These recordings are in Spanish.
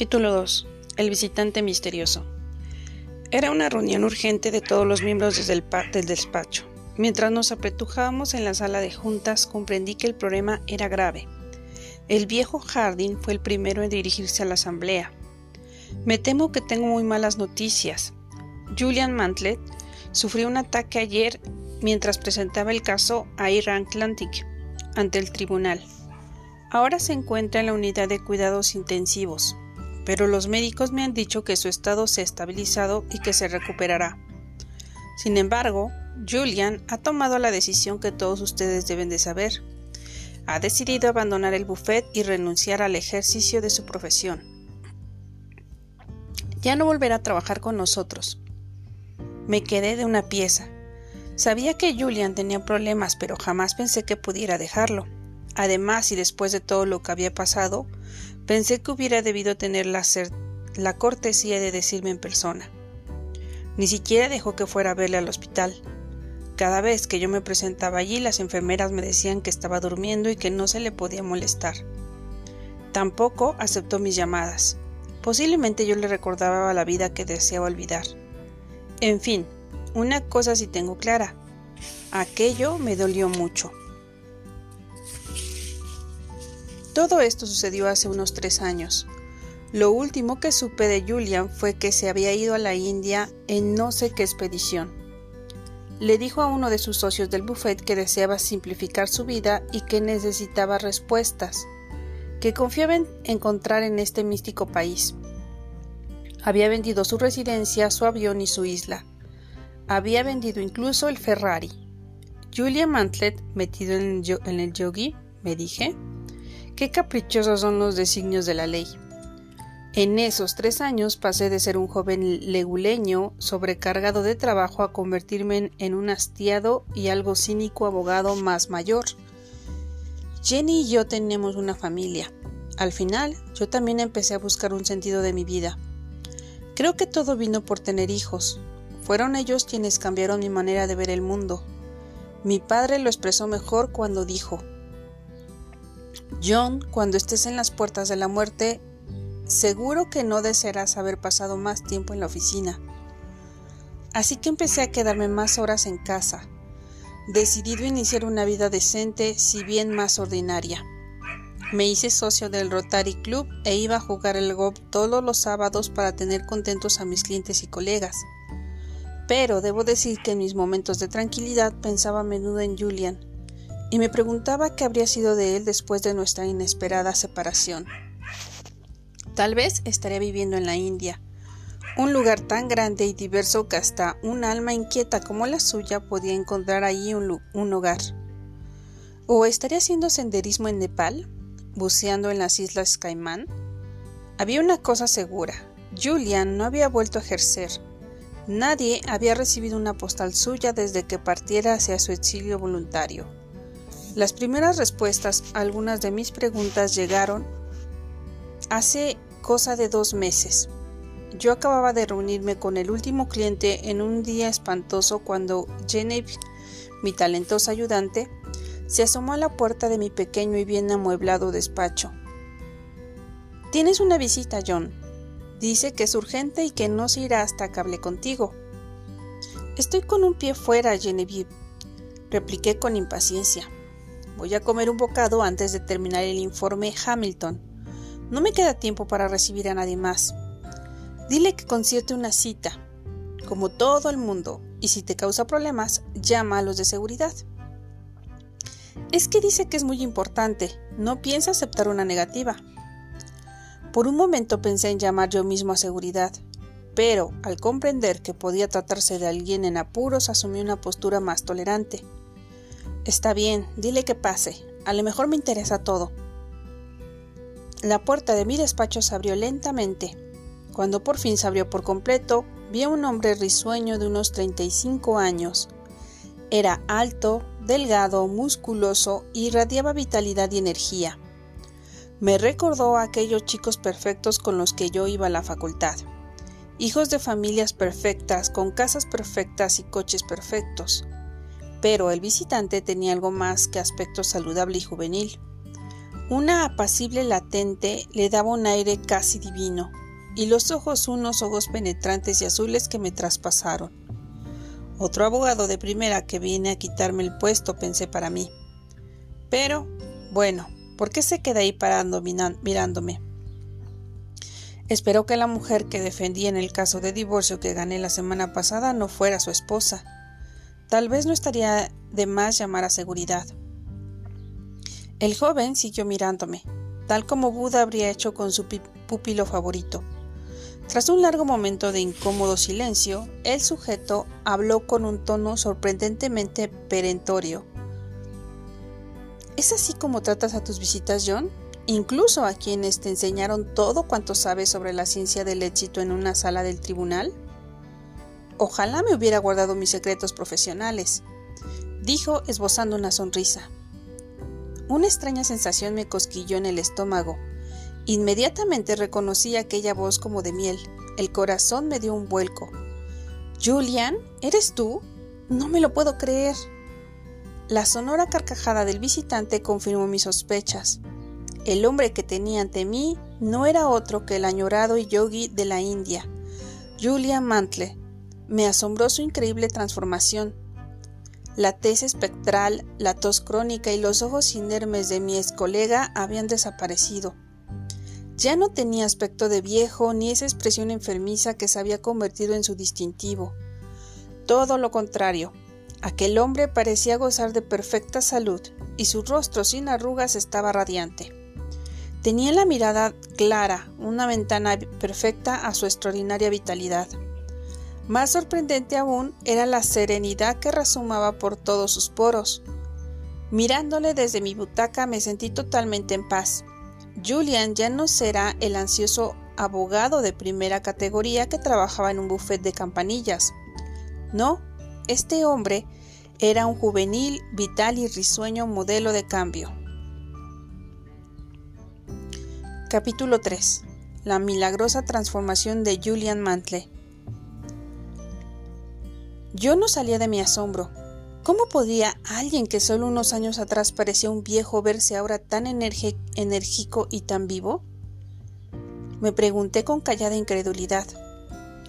Capítulo 2. El visitante misterioso. Era una reunión urgente de todos los miembros desde el del despacho. Mientras nos apretujábamos en la sala de juntas, comprendí que el problema era grave. El viejo Harding fue el primero en dirigirse a la asamblea. Me temo que tengo muy malas noticias. Julian Mantlet sufrió un ataque ayer mientras presentaba el caso a Iran Atlantic ante el tribunal. Ahora se encuentra en la unidad de cuidados intensivos pero los médicos me han dicho que su estado se ha estabilizado y que se recuperará. Sin embargo, Julian ha tomado la decisión que todos ustedes deben de saber. Ha decidido abandonar el buffet y renunciar al ejercicio de su profesión. Ya no volverá a trabajar con nosotros. Me quedé de una pieza. Sabía que Julian tenía problemas, pero jamás pensé que pudiera dejarlo. Además, y después de todo lo que había pasado, pensé que hubiera debido tener la, la cortesía de decirme en persona. Ni siquiera dejó que fuera a verle al hospital. Cada vez que yo me presentaba allí, las enfermeras me decían que estaba durmiendo y que no se le podía molestar. Tampoco aceptó mis llamadas. Posiblemente yo le recordaba la vida que deseaba olvidar. En fin, una cosa sí tengo clara. Aquello me dolió mucho. Todo esto sucedió hace unos tres años. Lo último que supe de Julian fue que se había ido a la India en no sé qué expedición. Le dijo a uno de sus socios del buffet que deseaba simplificar su vida y que necesitaba respuestas, que confiaba en encontrar en este místico país. Había vendido su residencia, su avión y su isla. Había vendido incluso el Ferrari. Julian Mantlet, metido en el, yogi, me dije, Qué caprichosos son los designios de la ley. En esos tres años pasé de ser un joven leguleño sobrecargado de trabajo a convertirme en un hastiado y algo cínico abogado más mayor. Jenny y yo teníamos una familia. Al final, yo también empecé a buscar un sentido de mi vida. Creo que todo vino por tener hijos. Fueron ellos quienes cambiaron mi manera de ver el mundo. Mi padre lo expresó mejor cuando dijo John, cuando estés en las puertas de la muerte, seguro que no desearás haber pasado más tiempo en la oficina. Así que empecé a quedarme más horas en casa, decidido a iniciar una vida decente, si bien más ordinaria. Me hice socio del Rotary Club e iba a jugar el golf todos los sábados para tener contentos a mis clientes y colegas. Pero debo decir que en mis momentos de tranquilidad pensaba a menudo en Julian, y me preguntaba qué habría sido de él después de nuestra inesperada separación. Tal vez estaría viviendo en la India, un lugar tan grande y diverso que hasta un alma inquieta como la suya podía encontrar allí un, hogar. ¿O estaría haciendo senderismo en Nepal, buceando en las Islas Caimán? Había una cosa segura, Julian no había vuelto a ejercer. Nadie había recibido una postal suya desde que partiera hacia su exilio voluntario. Las primeras respuestas a algunas de mis preguntas llegaron hace cosa de dos meses. Yo acababa de reunirme con el último cliente en un día espantoso cuando Genevieve, mi talentosa ayudante, se asomó a la puerta de mi pequeño y bien amueblado despacho. Tienes una visita, John. Dice que es urgente y que no se irá hasta que hable contigo. Estoy con un pie fuera, Genevieve, repliqué con impaciencia. Voy a comer un bocado antes de terminar el informe Hamilton. No me queda tiempo para recibir a nadie más. Dile que concierte una cita, como todo el mundo, y si te causa problemas, llama a los de seguridad. Es que dice que es muy importante, no piensa aceptar una negativa. Por un momento pensé en llamar yo mismo a seguridad, pero al comprender que podía tratarse de alguien en apuros asumí una postura más tolerante. Está bien, dile que pase. A lo mejor me interesa todo. La puerta de mi despacho se abrió lentamente. Cuando por fin se abrió por completo, vi a un hombre risueño de unos 35 años. Era alto, delgado, musculoso y irradiaba vitalidad y energía. Me recordó a aquellos chicos perfectos con los que yo iba a la facultad. Hijos de familias perfectas, con casas perfectas y coches perfectos pero el visitante tenía algo más que aspecto saludable y juvenil. Una apacible latente le daba un aire casi divino, y los ojos unos ojos penetrantes y azules que me traspasaron. Otro abogado de primera que viene a quitarme el puesto, pensé para mí. Pero, bueno, ¿por qué se queda ahí parando mirándome? Espero que la mujer que defendí en el caso de divorcio que gané la semana pasada no fuera su esposa. Tal vez no estaría de más llamar a seguridad. El joven siguió mirándome, tal como Buda habría hecho con su pupilo favorito. Tras un largo momento de incómodo silencio, el sujeto habló con un tono sorprendentemente perentorio. ¿Es así como tratas a tus visitas, John? incluso a quienes te enseñaron todo cuanto sabes sobre la ciencia del éxito en una sala del tribunal? Ojalá me hubiera guardado mis secretos profesionales, dijo esbozando una sonrisa. Una extraña sensación me cosquilló en el estómago. Inmediatamente reconocí aquella voz como de miel. El corazón me dio un vuelco. Julian, ¿eres tú? No me lo puedo creer. La sonora carcajada del visitante confirmó mis sospechas. El hombre que tenía ante mí no era otro que el añorado yogi de la India, Julian Mantle. Me asombró su increíble transformación. La tez espectral, la tos crónica y los ojos inermes de mi ex colega habían desaparecido. Ya no tenía aspecto de viejo ni esa expresión enfermiza que se había convertido en su distintivo. Todo lo contrario, aquel hombre parecía gozar de perfecta salud y su rostro sin arrugas estaba radiante. Tenía la mirada clara, una ventana perfecta a su extraordinaria vitalidad. Más sorprendente aún era la serenidad que resumaba por todos sus poros. Mirándole desde mi butaca me sentí totalmente en paz. Julian ya no será el ansioso abogado de primera categoría que trabajaba en un buffet de campanillas. No, este hombre era un juvenil, vital y risueño modelo de cambio. Capítulo 3. La milagrosa transformación de Julian Mantle. Yo no salía de mi asombro. ¿Cómo podía alguien que solo unos años atrás parecía un viejo verse ahora tan enérgico y tan vivo? Me pregunté con callada incredulidad.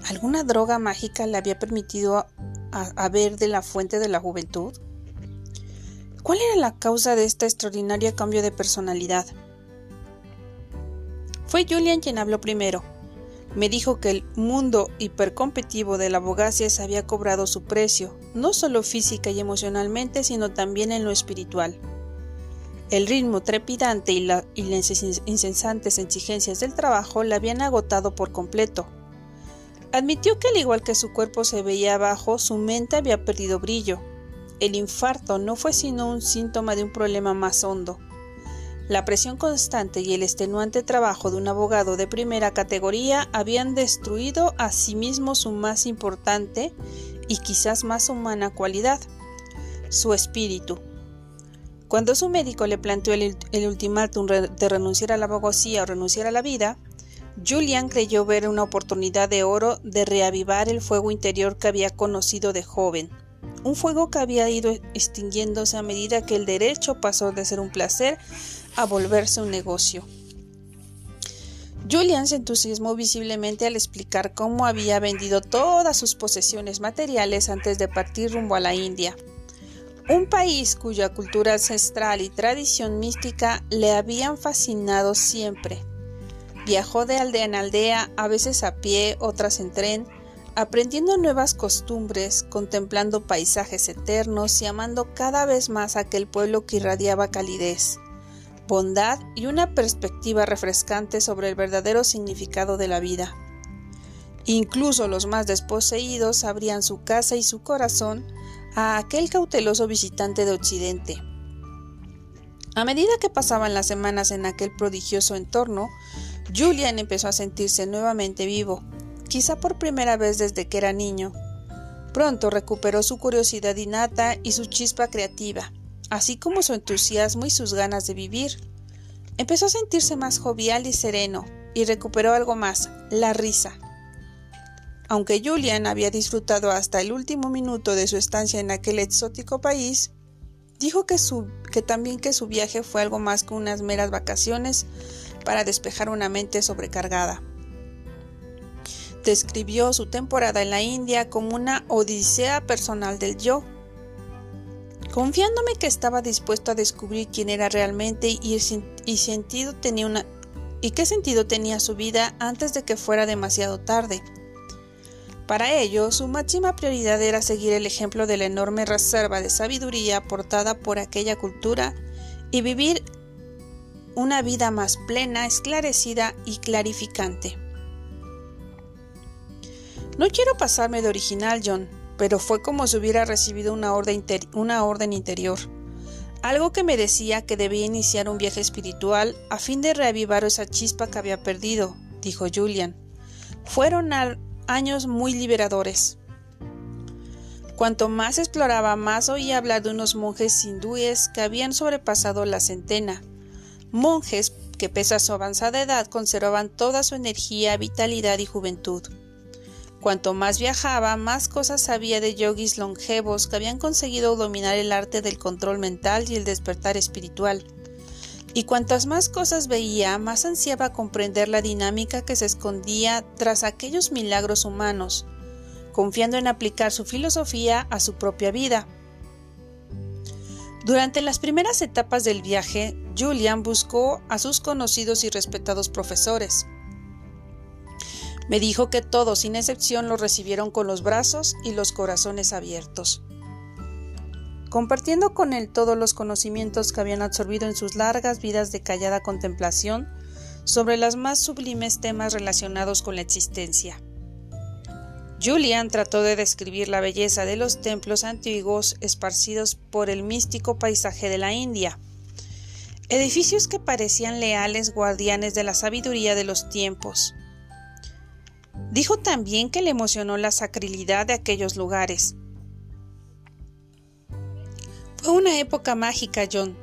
¿Alguna droga mágica le había permitido a de la fuente de la juventud? ¿Cuál era la causa de este extraordinario cambio de personalidad? Fue Julian quien habló primero. Me dijo que el mundo hipercompetitivo de la abogacía se había cobrado su precio, no solo física y emocionalmente, sino también en lo espiritual. El ritmo trepidante y, las incesantes exigencias del trabajo la habían agotado por completo. Admitió que al igual que su cuerpo se veía abajo, su mente había perdido brillo. El infarto no fue sino un síntoma de un problema más hondo. La presión constante y el extenuante trabajo de un abogado de primera categoría habían destruido a sí mismo su más importante y quizás más humana cualidad, su espíritu. Cuando su médico le planteó el, ultimátum de renunciar a la abogacía o renunciar a la vida, Julian creyó ver una oportunidad de oro de reavivar el fuego interior que había conocido de joven, un fuego que había ido extinguiéndose a medida que el derecho pasó de ser un placer a volverse un negocio. Julian se entusiasmó visiblemente al explicar cómo había vendido todas sus posesiones materiales antes de partir rumbo a la India, un país cuya cultura ancestral y tradición mística le habían fascinado siempre. Viajó de aldea en aldea, a veces a pie, otras en tren, aprendiendo nuevas costumbres, contemplando paisajes eternos y amando cada vez más aquel pueblo que irradiaba calidez bondad y una perspectiva refrescante sobre el verdadero significado de la vida. Incluso los más desposeídos abrían su casa y su corazón a aquel cauteloso visitante de Occidente. A medida que pasaban las semanas en aquel prodigioso entorno, Julian empezó a sentirse nuevamente vivo, quizá por primera vez desde que era niño. Pronto recuperó su curiosidad innata y su chispa creativa así como su entusiasmo y sus ganas de vivir. Empezó a sentirse más jovial y sereno, y recuperó algo más, la risa. Aunque Julian había disfrutado hasta el último minuto de su estancia en aquel exótico país, Dijo que, que también que su viaje fue algo más que unas meras vacaciones para despejar una mente sobrecargada. Describió su temporada en la India como una odisea personal del yo, confiándome que estaba dispuesto a descubrir quién era realmente y, qué sentido tenía su vida antes de que fuera demasiado tarde. Para ello, su máxima prioridad era seguir el ejemplo de la enorme reserva de sabiduría aportada por aquella cultura y vivir una vida más plena, esclarecida y clarificante. No quiero pasarme de original, John, pero fue como si hubiera recibido una orden, interior, algo que me decía que debía iniciar un viaje espiritual a fin de reavivar esa chispa que había perdido, dijo Julian. Fueron años muy liberadores. Cuanto más exploraba, más oía hablar de unos monjes hindúes que habían sobrepasado la centena. Monjes que, pese a su avanzada edad, conservaban toda su energía, vitalidad y juventud. Cuanto más viajaba, más cosas sabía de yogis longevos que habían conseguido dominar el arte del control mental y el despertar espiritual. Y cuantas más cosas veía, más ansiaba comprender la dinámica que se escondía tras aquellos milagros humanos, confiando en aplicar su filosofía a su propia vida. Durante las primeras etapas del viaje, Julian buscó a sus conocidos y respetados profesores, me dijo que todos, sin excepción, lo recibieron con los brazos y los corazones abiertos. Compartiendo con él todos los conocimientos que habían absorbido en sus largas vidas de callada contemplación sobre los más sublimes temas relacionados con la existencia. Julian trató de describir la belleza de los templos antiguos esparcidos por el místico paisaje de la India, edificios que parecían leales guardianes de la sabiduría de los tiempos, Dijo también que le emocionó la sacralidad de aquellos lugares. Fue una época mágica, John.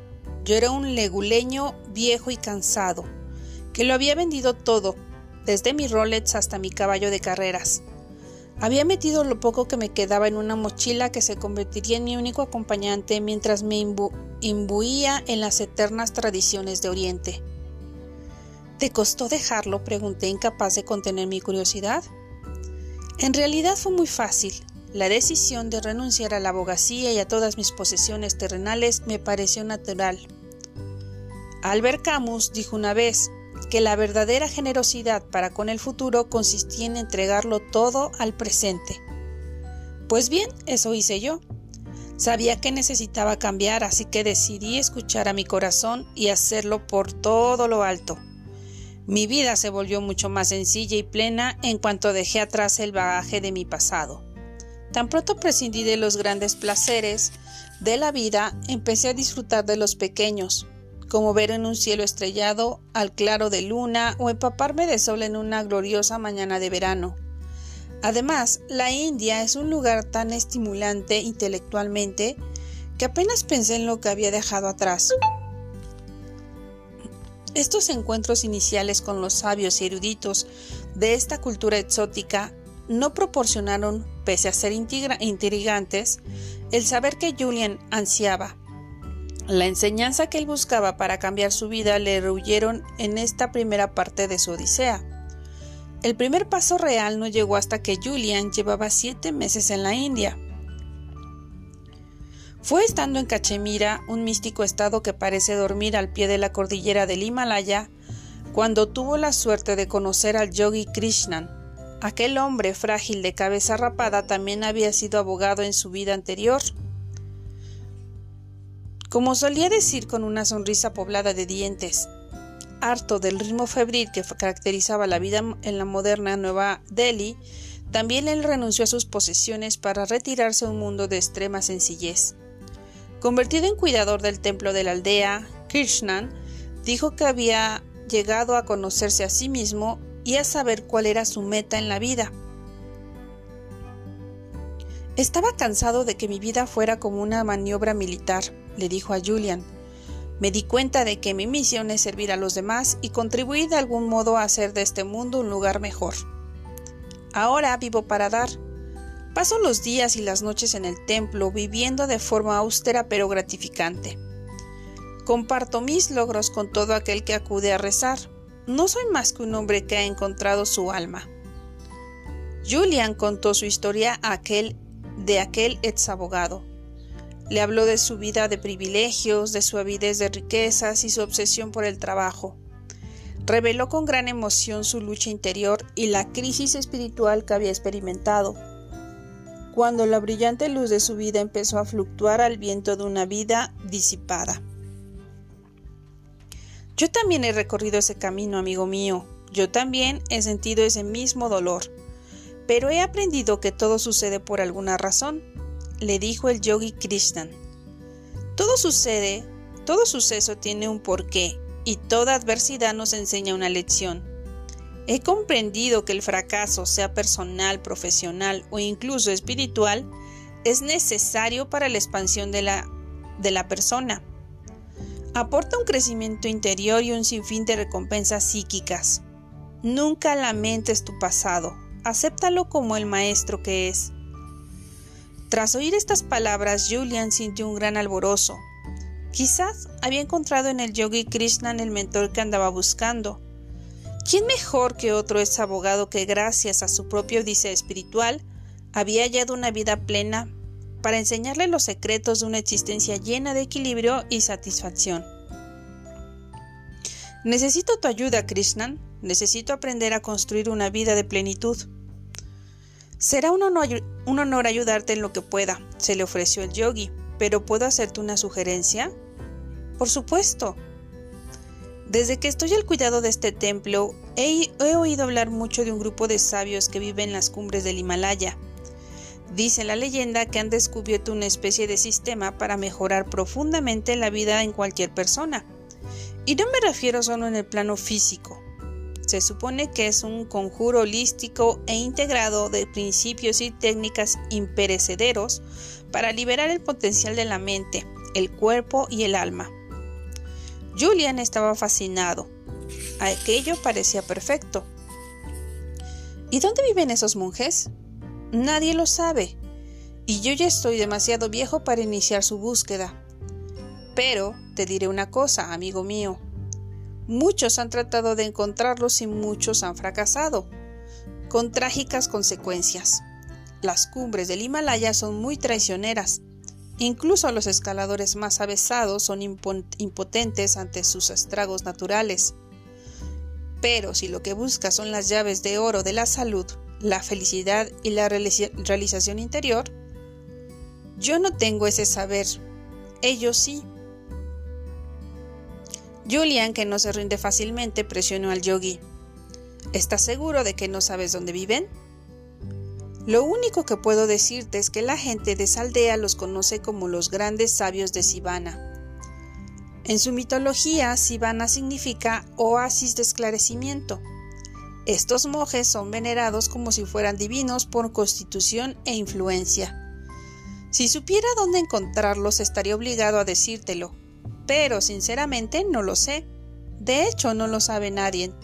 Yo era un leguleño viejo y cansado, que lo había vendido todo, desde mi Rolex hasta mi caballo de carreras. Había metido lo poco que me quedaba en una mochila que se convertiría en mi único acompañante mientras me imbuía en las eternas tradiciones de Oriente. ¿Te costó dejarlo? pregunté incapaz de contener mi curiosidad. En realidad fue muy fácil. La decisión de renunciar a la abogacía y a todas mis posesiones terrenales me pareció natural. Albert Camus dijo una vez que la verdadera generosidad para con el futuro consistía en entregarlo todo al presente. Pues bien, eso hice yo. Sabía que necesitaba cambiar, así que decidí escuchar a mi corazón y hacerlo por todo lo alto. Mi vida se volvió mucho más sencilla y plena en cuanto dejé atrás el bagaje de mi pasado. Tan pronto prescindí de los grandes placeres de la vida, empecé a disfrutar de los pequeños, como ver en un cielo estrellado al claro de luna o empaparme de sol en una gloriosa mañana de verano. Además, la India es un lugar tan estimulante intelectualmente que apenas pensé en lo que había dejado atrás. Estos encuentros iniciales con los sabios y eruditos de esta cultura exótica no proporcionaron, pese a ser intrigantes, el saber que Julian ansiaba. La enseñanza que él buscaba para cambiar su vida le rehuyeron en esta primera parte de su odisea. El primer paso real no llegó hasta que Julian llevaba siete meses en la India. Fue estando en Cachemira, un místico estado que parece dormir al pie de la cordillera del Himalaya, cuando tuvo la suerte de conocer al yogi Krishnan. Aquel hombre frágil de cabeza rapada también había sido abogado en su vida anterior. Como solía decir con una sonrisa poblada de dientes, harto del ritmo febril que caracterizaba la vida en la moderna Nueva Delhi, también él renunció a sus posesiones para retirarse a un mundo de extrema sencillez. Convertido en cuidador del templo de la aldea, Krishnan dijo que había llegado a conocerse a sí mismo y a saber cuál era su meta en la vida. Estaba cansado de que mi vida fuera como una maniobra militar, le dijo a Julian. Me di cuenta de que mi misión es servir a los demás y contribuir de algún modo a hacer de este mundo un lugar mejor. Ahora vivo para dar, Paso los días y las noches en el templo viviendo de forma austera pero gratificante. Comparto mis logros con todo aquel que acude a rezar. No soy más que un hombre que ha encontrado su alma. Julian contó su historia a aquel, de aquel ex abogado. Le habló de su vida de privilegios, de su avidez de riquezas y su obsesión por el trabajo. Reveló con gran emoción su lucha interior y la crisis espiritual que había experimentado cuando la brillante luz de su vida empezó a fluctuar al viento de una vida disipada. Yo también he recorrido ese camino, amigo mío. Yo también he sentido ese mismo dolor. Pero he aprendido que todo sucede por alguna razón, le dijo el yogi Krishnan. Todo sucede, todo suceso tiene un porqué, y toda adversidad nos enseña una lección. He comprendido que el fracaso, sea personal, profesional o incluso espiritual, es necesario para la expansión de la, de la persona. Aporta un crecimiento interior y un sinfín de recompensas psíquicas. Nunca lamentes tu pasado, acéptalo como el maestro que es. Tras oír estas palabras, Julian sintió un gran alborozo. Quizás había encontrado en el yogi Krishnan el mentor que andaba buscando ¿Quién mejor que otro es abogado que gracias a su propio odisea espiritual había hallado una vida plena para enseñarle los secretos de una existencia llena de equilibrio y satisfacción? Necesito tu ayuda, Krishnan. Necesito aprender a construir una vida de plenitud. Será un honor ayudarte en lo que pueda, se le ofreció el yogi, pero ¿puedo hacerte una sugerencia? Por supuesto, desde que estoy al cuidado de este templo, he, oído hablar mucho de un grupo de sabios que viven en las cumbres del Himalaya. Dice la leyenda que han descubierto una especie de sistema para mejorar profundamente la vida en cualquier persona. Y no me refiero solo en el plano físico. Se supone que es un conjuro holístico e integrado de principios y técnicas imperecederos para liberar el potencial de la mente, el cuerpo y el alma. Julian estaba fascinado. Aquello parecía perfecto. ¿Y dónde viven esos monjes? Nadie lo sabe. Y yo ya estoy demasiado viejo para iniciar su búsqueda. Pero te diré una cosa, amigo mío. Muchos han tratado de encontrarlos y muchos han fracasado, con trágicas consecuencias. Las cumbres del Himalaya son muy traicioneras Incluso los escaladores más avesados son impotentes ante sus estragos naturales. Pero si lo que buscas son las llaves de oro de la salud, la felicidad y la realización interior, yo no tengo ese saber, ellos sí. Julian, que no se rinde fácilmente, presionó al yogi. ¿Estás seguro de que no sabes dónde viven? Lo único que puedo decirte es que la gente de esa aldea los conoce como los grandes sabios de Sivana. En su mitología, Sivana significa oasis de esclarecimiento. Estos monjes son venerados como si fueran divinos por constitución e influencia. Si supiera dónde encontrarlos estaría obligado a decírtelo, pero sinceramente no lo sé. De hecho, no lo sabe nadie.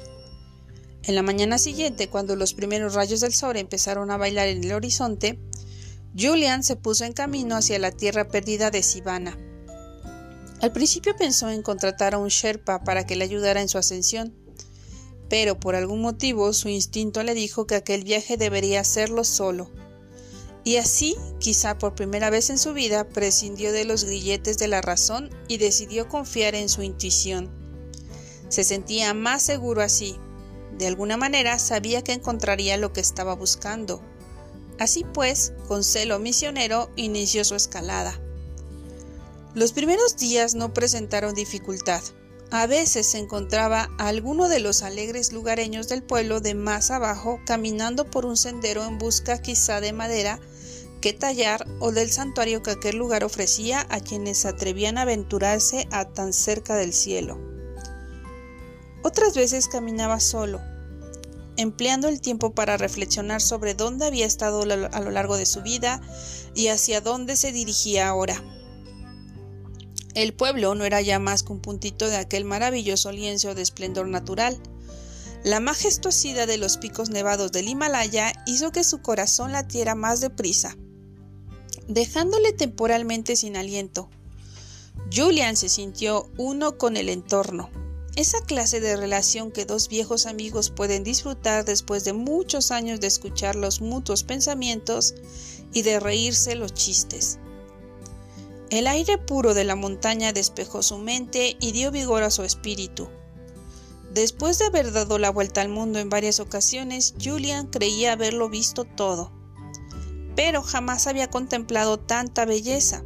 En la mañana siguiente, cuando los primeros rayos del sol empezaron a bailar en el horizonte, Julian se puso en camino hacia la tierra perdida de Sivana. Al principio pensó en contratar a un Sherpa para que le ayudara en su ascensión, pero por algún motivo su instinto le dijo que aquel viaje debería hacerlo solo. Y así, quizá por primera vez en su vida, prescindió de los grilletes de la razón y decidió confiar en su intuición. Se sentía más seguro así, de alguna manera sabía que encontraría lo que estaba buscando. Así pues, con celo misionero, inició su escalada. Los primeros días no presentaron dificultad. A veces se encontraba a alguno de los alegres lugareños del pueblo de más abajo caminando por un sendero en busca quizá de madera que tallar o del santuario que aquel lugar ofrecía a quienes atrevían a aventurarse a tan cerca del cielo. Otras veces caminaba solo, empleando el tiempo para reflexionar sobre dónde había estado a lo largo de su vida y hacia dónde se dirigía ahora. El pueblo no era ya más que un puntito de aquel maravilloso lienzo de esplendor natural. La majestuosidad de los picos nevados del Himalaya hizo que su corazón latiera más deprisa, dejándole temporalmente sin aliento. Julian se sintió uno con el entorno, esa clase de relación que dos viejos amigos pueden disfrutar después de muchos años de escuchar los mutuos pensamientos y de reírse los chistes. El aire puro de la montaña despejó su mente y dio vigor a su espíritu. Después de haber dado la vuelta al mundo en varias ocasiones, Julian creía haberlo visto todo. Pero jamás había contemplado tanta belleza.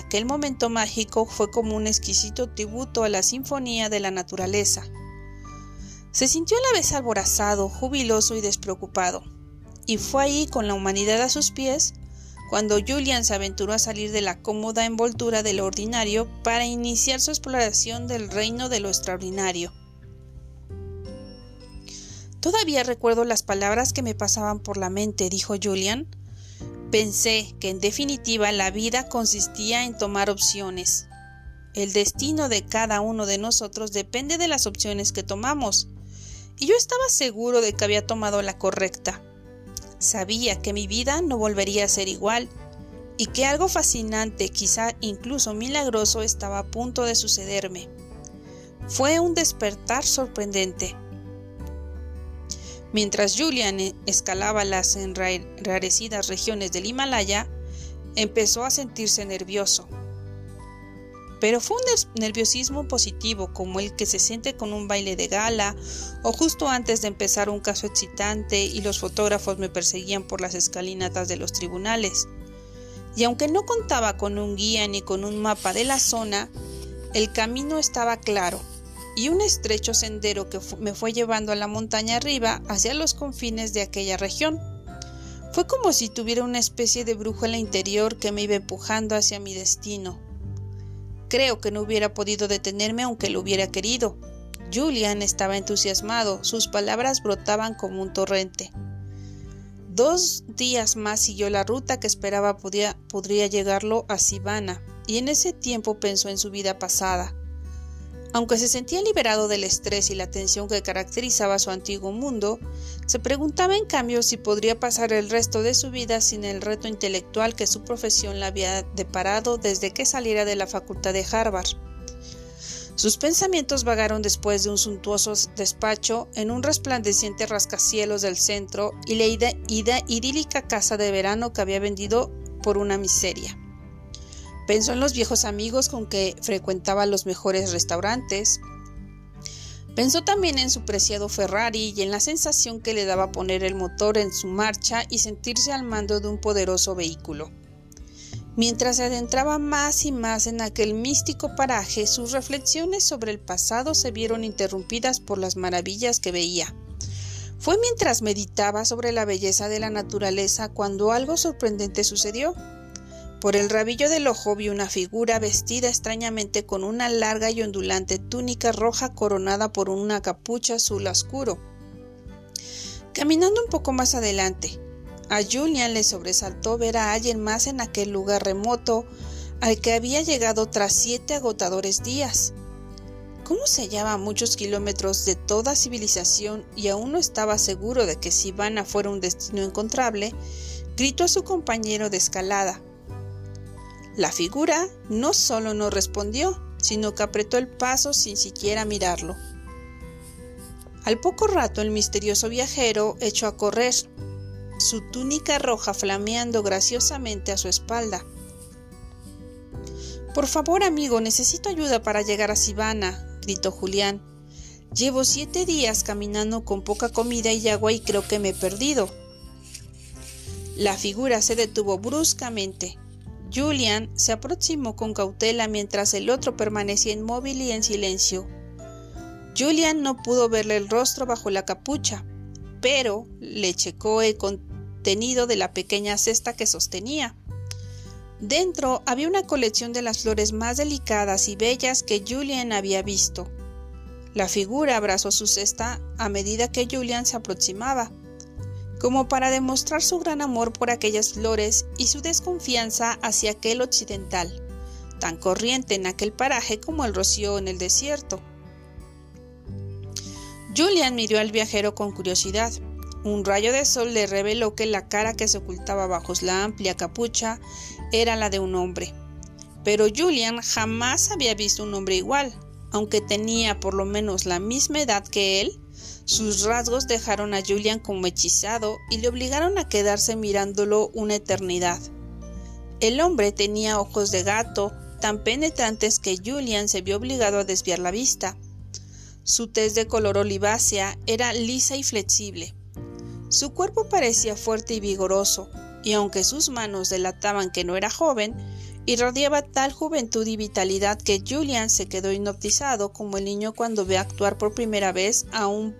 Aquel momento mágico fue como un exquisito tributo a la sinfonía de la naturaleza. Se sintió a la vez alborazado, jubiloso y despreocupado, y fue ahí con la humanidad a sus pies cuando Julian se aventuró a salir de la cómoda envoltura de lo ordinario para iniciar su exploración del reino de lo extraordinario. Todavía recuerdo las palabras que me pasaban por la mente, dijo Julian, Pensé que en definitiva la vida consistía en tomar opciones. El destino de cada uno de nosotros depende de las opciones que tomamos, y yo estaba seguro de que había tomado la correcta. Sabía que mi vida no volvería a ser igual, y que algo fascinante, quizá incluso milagroso, estaba a punto de sucederme. Fue un despertar sorprendente. Mientras Julian escalaba las enrarecidas regiones del Himalaya, empezó a sentirse nervioso. Pero fue un nerviosismo positivo, como el que se siente con un baile de gala o justo antes de empezar un caso excitante y los fotógrafos me perseguían por las escalinatas de los tribunales. Y aunque no contaba con un guía ni con un mapa de la zona, el camino estaba claro y un estrecho sendero que me fue llevando a la montaña arriba hacia los confines de aquella región. Fue como si tuviera una especie de brújula interior que me iba empujando hacia mi destino. Creo que no hubiera podido detenerme aunque lo hubiera querido. Julian estaba entusiasmado, sus palabras brotaban como un torrente. Dos días más siguió la ruta que esperaba podía, podría llegarlo a Sivana, y en ese tiempo pensó en su vida pasada, aunque se sentía liberado del estrés y la tensión que caracterizaba su antiguo mundo, se preguntaba en cambio si podría pasar el resto de su vida sin el reto intelectual que su profesión le había deparado desde que saliera de la facultad de Harvard. Sus pensamientos vagaron después de un suntuoso despacho en un resplandeciente rascacielos del centro y la idílica casa de verano que había vendido por una miseria. Pensó en los viejos amigos con que frecuentaba los mejores restaurantes. Pensó también en su preciado Ferrari y en la sensación que le daba poner el motor en su marcha y sentirse al mando de un poderoso vehículo. Mientras se adentraba más y más en aquel místico paraje, sus reflexiones sobre el pasado se vieron interrumpidas por las maravillas que veía. Fue mientras meditaba sobre la belleza de la naturaleza cuando algo sorprendente sucedió. Por el rabillo del ojo vi una figura vestida extrañamente con una larga y ondulante túnica roja coronada por una capucha azul oscuro. Caminando un poco más adelante, a Julian le sobresaltó ver a alguien más en aquel lugar remoto al que había llegado tras siete agotadores días. ¿Cómo se hallaba a muchos kilómetros de toda civilización y aún no estaba seguro de que Sivana fuera un destino encontrable, gritó a su compañero de escalada, la figura no solo no respondió, sino que apretó el paso sin siquiera mirarlo. Al poco rato el misterioso viajero echó a correr, su túnica roja flameando graciosamente a su espalda. Por favor, amigo, necesito ayuda para llegar a Sivana, gritó Julián. Llevo siete días caminando con poca comida y agua y creo que me he perdido. La figura se detuvo bruscamente, Julian se aproximó con cautela mientras el otro permanecía inmóvil y en silencio. Julian no pudo verle el rostro bajo la capucha, pero le checó el contenido de la pequeña cesta que sostenía. Dentro había una colección de las flores más delicadas y bellas que Julian había visto. La figura abrazó su cesta a medida que Julian se aproximaba como para demostrar su gran amor por aquellas flores y su desconfianza hacia aquel occidental, tan corriente en aquel paraje como el rocío en el desierto. Julian miró al viajero con curiosidad. Un rayo de sol le reveló que la cara que se ocultaba bajo la amplia capucha era la de un hombre. Pero Julian jamás había visto un hombre igual. Aunque tenía por lo menos la misma edad que él, sus rasgos dejaron a Julian como hechizado y le obligaron a quedarse mirándolo una eternidad. El hombre tenía ojos de gato, tan penetrantes que Julian se vio obligado a desviar la vista. Su tez de color olivácea era lisa y flexible. Su cuerpo parecía fuerte y vigoroso, y aunque sus manos delataban que no era joven, irradiaba tal juventud y vitalidad que Julian se quedó hipnotizado como el niño cuando ve actuar por primera vez a un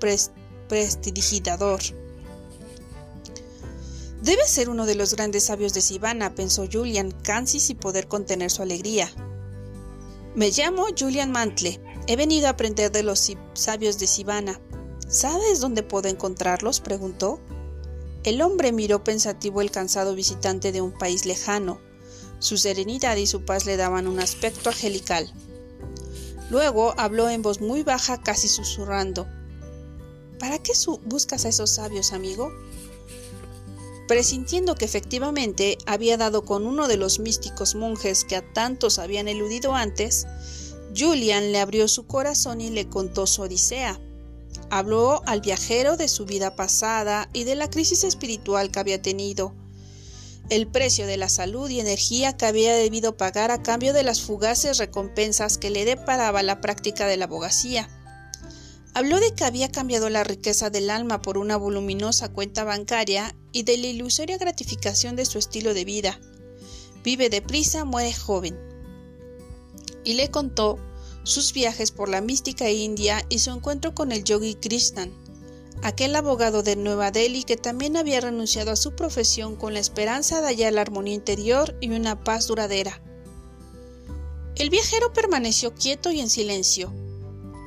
prestidigitador. Debe ser uno de los grandes sabios de Sivana, pensó Julian, casi sin poder contener su alegría. Me llamo Julian Mantle. He venido a aprender de los sabios de Sivana. ¿Sabes dónde puedo encontrarlos? preguntó. El hombre miró pensativo el cansado visitante de un país lejano. Su serenidad y su paz le daban un aspecto angelical. Luego habló en voz muy baja, casi susurrando. ¿Para qué buscas a esos sabios, amigo? Presintiendo que efectivamente había dado con uno de los místicos monjes que a tantos habían eludido antes, Julian le abrió su corazón y le contó su odisea. Habló al viajero de su vida pasada y de la crisis espiritual que había tenido, el precio de la salud y energía que había debido pagar a cambio de las fugaces recompensas que le deparaba la práctica de la abogacía. Habló de que había cambiado la riqueza del alma por una voluminosa cuenta bancaria y de la ilusoria gratificación de su estilo de vida. Vive deprisa, muere joven. Y le contó sus viajes por la mística India y su encuentro con el yogi Krishnan, aquel abogado de Nueva Delhi que también había renunciado a su profesión con la esperanza de hallar la armonía interior y una paz duradera. El viajero permaneció quieto y en silencio.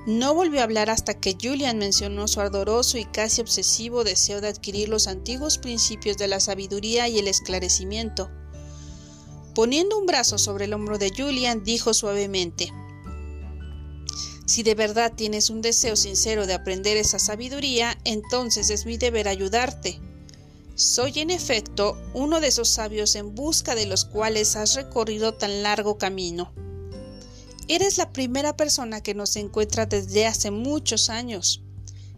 No volvió a hablar hasta que Julian mencionó su ardoroso y casi obsesivo deseo de adquirir los antiguos principios de la sabiduría y el esclarecimiento. Poniendo un brazo sobre el hombro de Julian, dijo suavemente si de verdad tienes un deseo sincero de aprender esa sabiduría, entonces es mi deber ayudarte. Soy en efecto uno de esos sabios en busca de los cuales has recorrido tan largo camino. Eres la primera persona que nos encuentra desde hace muchos años.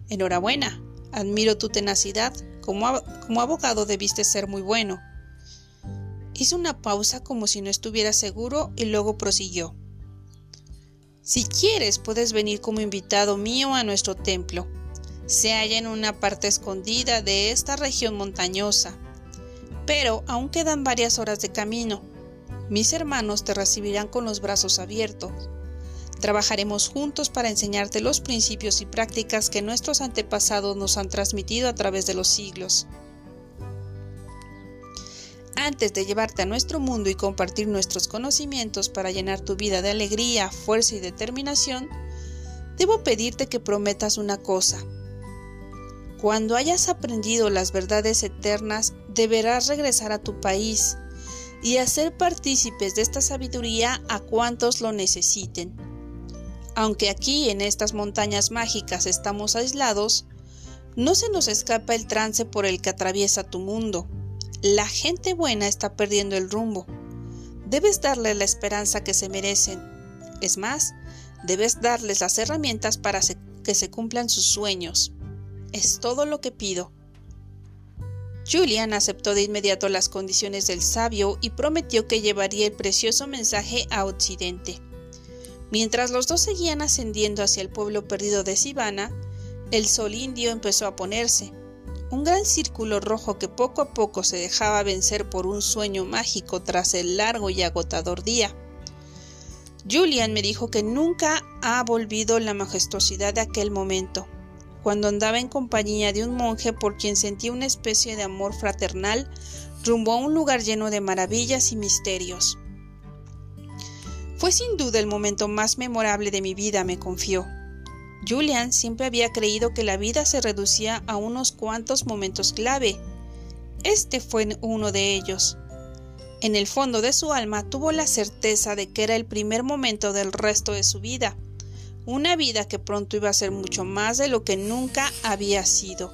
Enhorabuena, admiro tu tenacidad, como, como abogado debiste ser muy bueno. Hizo una pausa como si no estuviera seguro y luego prosiguió. Si quieres, puedes venir como invitado mío a nuestro templo. Se halla en una parte escondida de esta región montañosa. Pero aún quedan varias horas de camino. Mis hermanos te recibirán con los brazos abiertos. Trabajaremos juntos para enseñarte los principios y prácticas que nuestros antepasados nos han transmitido a través de los siglos. Antes de llevarte a nuestro mundo y compartir nuestros conocimientos para llenar tu vida de alegría, fuerza y determinación, debo pedirte que prometas una cosa. Cuando hayas aprendido las verdades eternas, deberás regresar a tu país y hacer partícipes de esta sabiduría a cuantos lo necesiten. Aunque aquí en estas montañas mágicas estamos aislados, no se nos escapa el trance por el que atraviesa tu mundo. La gente buena está perdiendo el rumbo. Debes darles la esperanza que se merecen. Es más, debes darles las herramientas para que se cumplan sus sueños. Es todo lo que pido. Julian aceptó de inmediato las condiciones del sabio y prometió que llevaría el precioso mensaje a Occidente. Mientras los dos seguían ascendiendo hacia el pueblo perdido de Sivana, el sol indio empezó a ponerse un gran círculo rojo que poco a poco se dejaba vencer por un sueño mágico tras el largo y agotador día. Julian me dijo que nunca ha volvido la majestuosidad de aquel momento, cuando andaba en compañía de un monje por quien sentía una especie de amor fraternal rumbo a un lugar lleno de maravillas y misterios. Fue sin duda el momento más memorable de mi vida, me confió. Julian siempre había creído que la vida se reducía a unos cuantos momentos clave. Este fue uno de ellos. En el fondo de su alma tuvo la certeza de que era el primer momento del resto de su vida, una vida que pronto iba a ser mucho más de lo que nunca había sido.